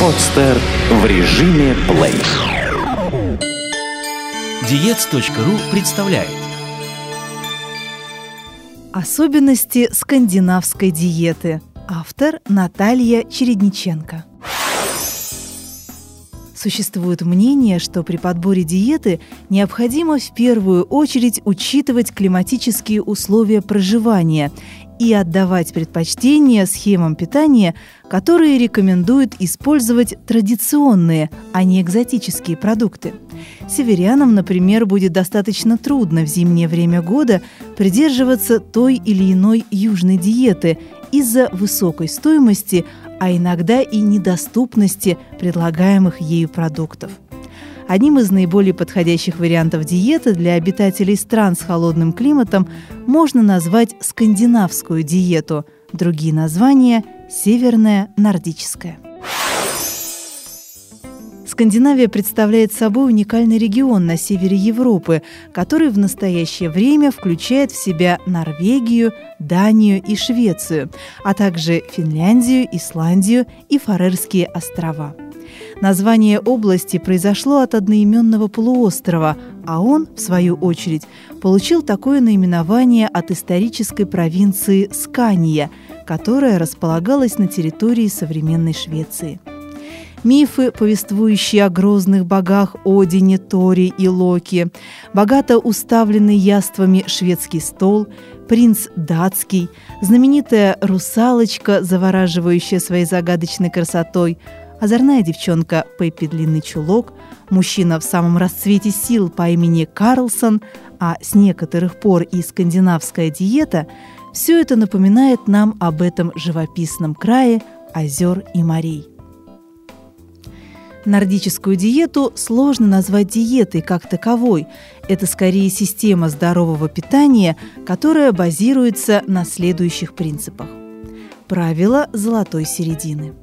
Подстер в режиме плей. Диец.ру представляет Особенности скандинавской диеты. Автор Наталья Чередниченко. Существует мнение, что при подборе диеты необходимо в первую очередь учитывать климатические условия проживания и отдавать предпочтение схемам питания, которые рекомендуют использовать традиционные, а не экзотические продукты. Северянам, например, будет достаточно трудно в зимнее время года придерживаться той или иной южной диеты из-за высокой стоимости, а иногда и недоступности предлагаемых ею продуктов. Одним из наиболее подходящих вариантов диеты для обитателей стран с холодным климатом можно назвать скандинавскую диету. Другие названия – северная нордическая. Скандинавия представляет собой уникальный регион на севере Европы, который в настоящее время включает в себя Норвегию, Данию и Швецию, а также Финляндию, Исландию и Фарерские острова. Название области произошло от одноименного полуострова, а он, в свою очередь, получил такое наименование от исторической провинции Скания, которая располагалась на территории современной Швеции – мифы, повествующие о грозных богах Одине, Тори и Локи, богато уставленный яствами шведский стол, принц датский, знаменитая русалочка, завораживающая своей загадочной красотой, озорная девчонка Пеппи Длинный Чулок, мужчина в самом расцвете сил по имени Карлсон, а с некоторых пор и скандинавская диета – все это напоминает нам об этом живописном крае озер и морей. Нордическую диету сложно назвать диетой как таковой. Это скорее система здорового питания, которая базируется на следующих принципах. Правило золотой середины.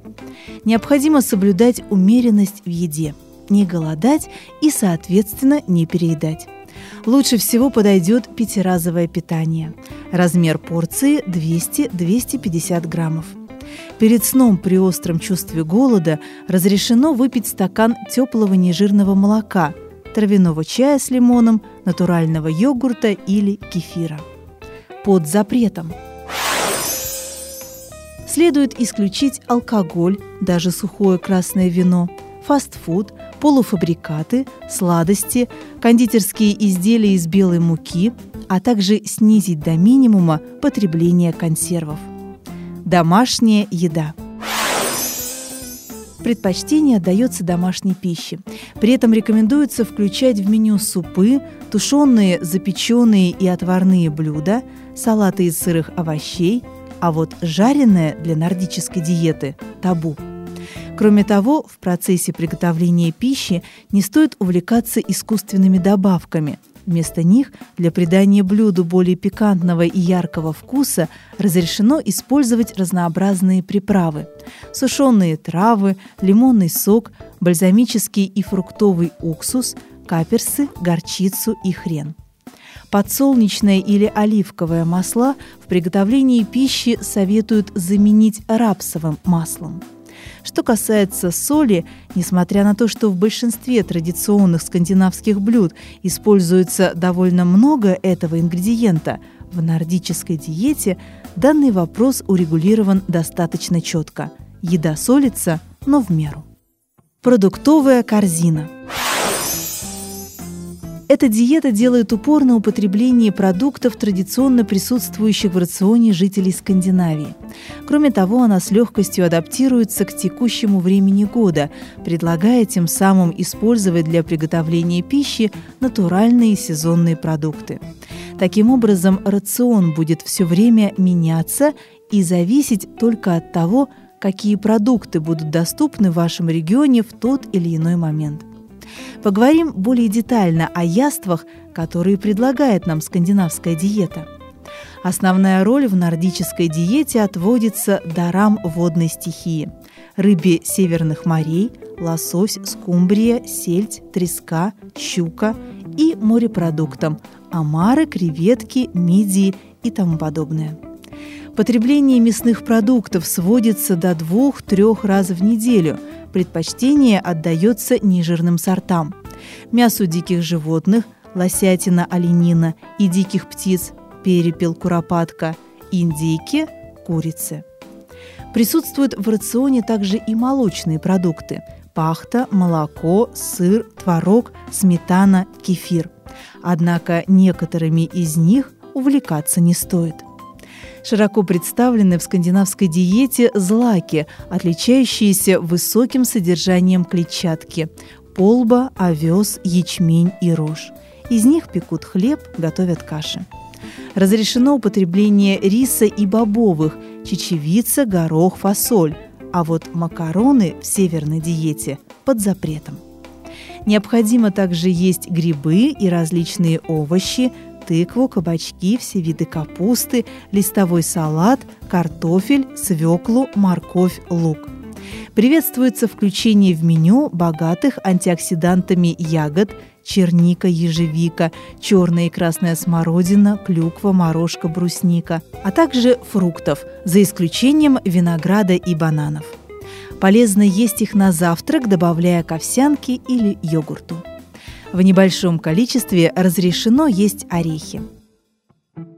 Необходимо соблюдать умеренность в еде, не голодать и, соответственно, не переедать. Лучше всего подойдет пятиразовое питание. Размер порции 200-250 граммов – Перед сном при остром чувстве голода разрешено выпить стакан теплого нежирного молока, травяного чая с лимоном, натурального йогурта или кефира. Под запретом. Следует исключить алкоголь, даже сухое красное вино, фастфуд, полуфабрикаты, сладости, кондитерские изделия из белой муки, а также снизить до минимума потребление консервов – Домашняя еда. Предпочтение отдается домашней пище. При этом рекомендуется включать в меню супы, тушеные, запеченные и отварные блюда, салаты из сырых овощей, а вот жареное для нордической диеты – табу. Кроме того, в процессе приготовления пищи не стоит увлекаться искусственными добавками – Вместо них для придания блюду более пикантного и яркого вкуса разрешено использовать разнообразные приправы. Сушеные травы, лимонный сок, бальзамический и фруктовый уксус, каперсы, горчицу и хрен. Подсолнечное или оливковое масла в приготовлении пищи советуют заменить рапсовым маслом – что касается соли, несмотря на то, что в большинстве традиционных скандинавских блюд используется довольно много этого ингредиента, в нордической диете данный вопрос урегулирован достаточно четко. Еда солится, но в меру. Продуктовая корзина – эта диета делает упор на употребление продуктов, традиционно присутствующих в рационе жителей Скандинавии. Кроме того, она с легкостью адаптируется к текущему времени года, предлагая тем самым использовать для приготовления пищи натуральные сезонные продукты. Таким образом, рацион будет все время меняться и зависеть только от того, какие продукты будут доступны в вашем регионе в тот или иной момент. Поговорим более детально о яствах, которые предлагает нам скандинавская диета. Основная роль в нордической диете отводится дарам водной стихии – рыбе северных морей, лосось, скумбрия, сельдь, треска, щука и морепродуктам – омары, креветки, мидии и тому подобное. Потребление мясных продуктов сводится до двух-трех раз в неделю – предпочтение отдается нежирным сортам. Мясу диких животных, лосятина, оленина и диких птиц, перепел, куропатка, индейки, курицы. Присутствуют в рационе также и молочные продукты – пахта, молоко, сыр, творог, сметана, кефир. Однако некоторыми из них увлекаться не стоит. Широко представлены в скандинавской диете злаки, отличающиеся высоким содержанием клетчатки – полба, овес, ячмень и рожь. Из них пекут хлеб, готовят каши. Разрешено употребление риса и бобовых, чечевица, горох, фасоль, а вот макароны в северной диете под запретом. Необходимо также есть грибы и различные овощи, тыкву, кабачки, все виды капусты, листовой салат, картофель, свеклу, морковь, лук. Приветствуется включение в меню богатых антиоксидантами ягод, черника, ежевика, черная и красная смородина, клюква, морожка, брусника, а также фруктов, за исключением винограда и бананов. Полезно есть их на завтрак, добавляя к овсянке или йогурту. В небольшом количестве разрешено есть орехи.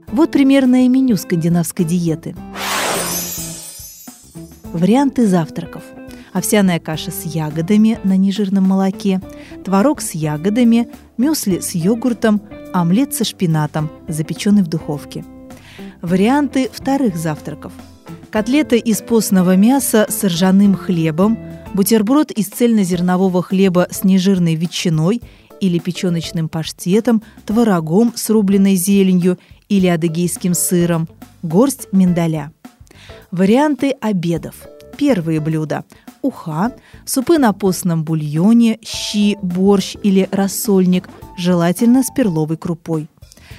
Вот примерное меню скандинавской диеты. Варианты завтраков – овсяная каша с ягодами на нежирном молоке, творог с ягодами, мюсли с йогуртом, омлет со шпинатом, запеченный в духовке. Варианты вторых завтраков. Котлеты из постного мяса с ржаным хлебом, бутерброд из цельнозернового хлеба с нежирной ветчиной или печеночным паштетом, творогом с рубленой зеленью или адыгейским сыром, горсть миндаля. Варианты обедов. Первые блюда уха, супы на постном бульоне, щи, борщ или рассольник, желательно с перловой крупой.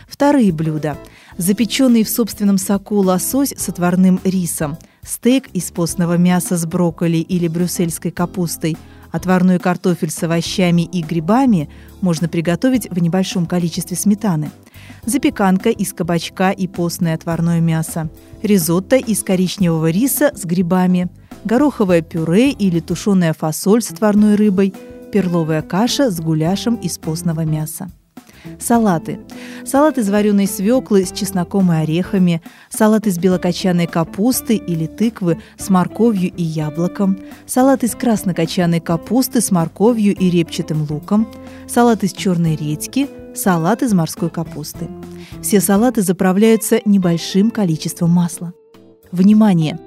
Вторые блюда. Запеченный в собственном соку лосось с отварным рисом, стейк из постного мяса с брокколи или брюссельской капустой, отварной картофель с овощами и грибами можно приготовить в небольшом количестве сметаны, запеканка из кабачка и постное отварное мясо, ризотто из коричневого риса с грибами – гороховое пюре или тушеная фасоль с отварной рыбой, перловая каша с гуляшем из постного мяса. Салаты. Салат из вареной свеклы с чесноком и орехами, салат из белокочанной капусты или тыквы с морковью и яблоком, салат из краснокочанной капусты с морковью и репчатым луком, салат из черной редьки, салат из морской капусты. Все салаты заправляются небольшим количеством масла. Внимание!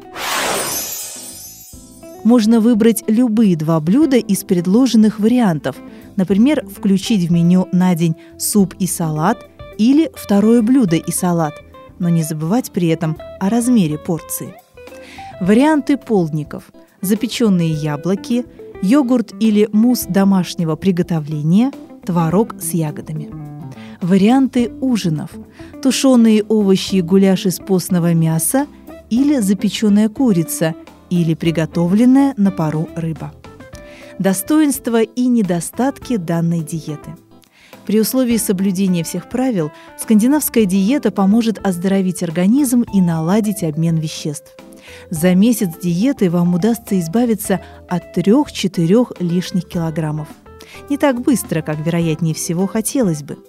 можно выбрать любые два блюда из предложенных вариантов. Например, включить в меню на день суп и салат или второе блюдо и салат, но не забывать при этом о размере порции. Варианты полдников. Запеченные яблоки, йогурт или мусс домашнего приготовления, творог с ягодами. Варианты ужинов. Тушеные овощи и гуляш из постного мяса или запеченная курица – или приготовленная на пару рыба. Достоинства и недостатки данной диеты. При условии соблюдения всех правил скандинавская диета поможет оздоровить организм и наладить обмен веществ. За месяц диеты вам удастся избавиться от 3-4 лишних килограммов. Не так быстро, как, вероятнее всего, хотелось бы –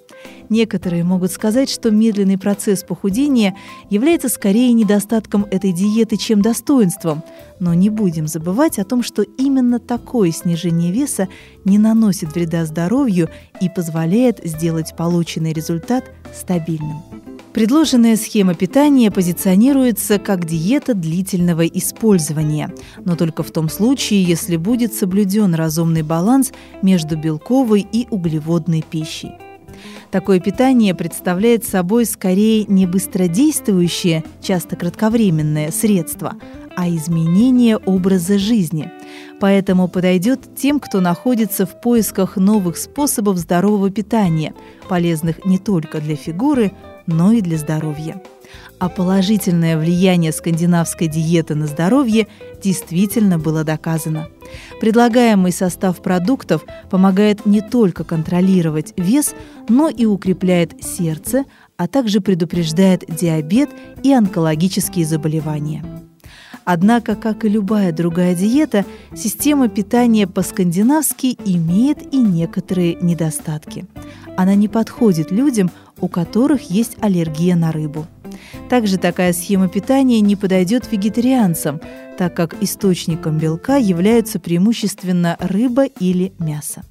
Некоторые могут сказать, что медленный процесс похудения является скорее недостатком этой диеты, чем достоинством. Но не будем забывать о том, что именно такое снижение веса не наносит вреда здоровью и позволяет сделать полученный результат стабильным. Предложенная схема питания позиционируется как диета длительного использования, но только в том случае, если будет соблюден разумный баланс между белковой и углеводной пищей. Такое питание представляет собой скорее не быстродействующее, часто кратковременное средство, а изменение образа жизни. Поэтому подойдет тем, кто находится в поисках новых способов здорового питания, полезных не только для фигуры, но и для здоровья а положительное влияние скандинавской диеты на здоровье действительно было доказано. Предлагаемый состав продуктов помогает не только контролировать вес, но и укрепляет сердце, а также предупреждает диабет и онкологические заболевания. Однако, как и любая другая диета, система питания по-скандинавски имеет и некоторые недостатки. Она не подходит людям, у которых есть аллергия на рыбу. Также такая схема питания не подойдет вегетарианцам, так как источником белка являются преимущественно рыба или мясо.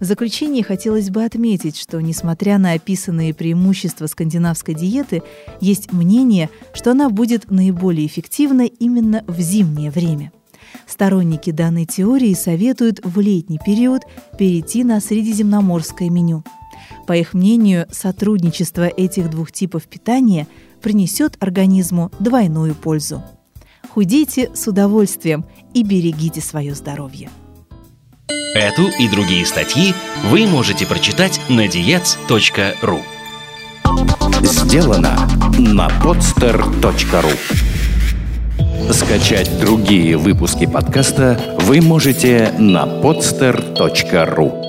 В заключение хотелось бы отметить, что, несмотря на описанные преимущества скандинавской диеты, есть мнение, что она будет наиболее эффективна именно в зимнее время. Сторонники данной теории советуют в летний период перейти на средиземноморское меню. По их мнению, сотрудничество этих двух типов питания принесет организму двойную пользу. Худейте с удовольствием и берегите свое здоровье. Эту и другие статьи вы можете прочитать на diets.ru Сделано на podster.ru Скачать другие выпуски подкаста вы можете на podster.ru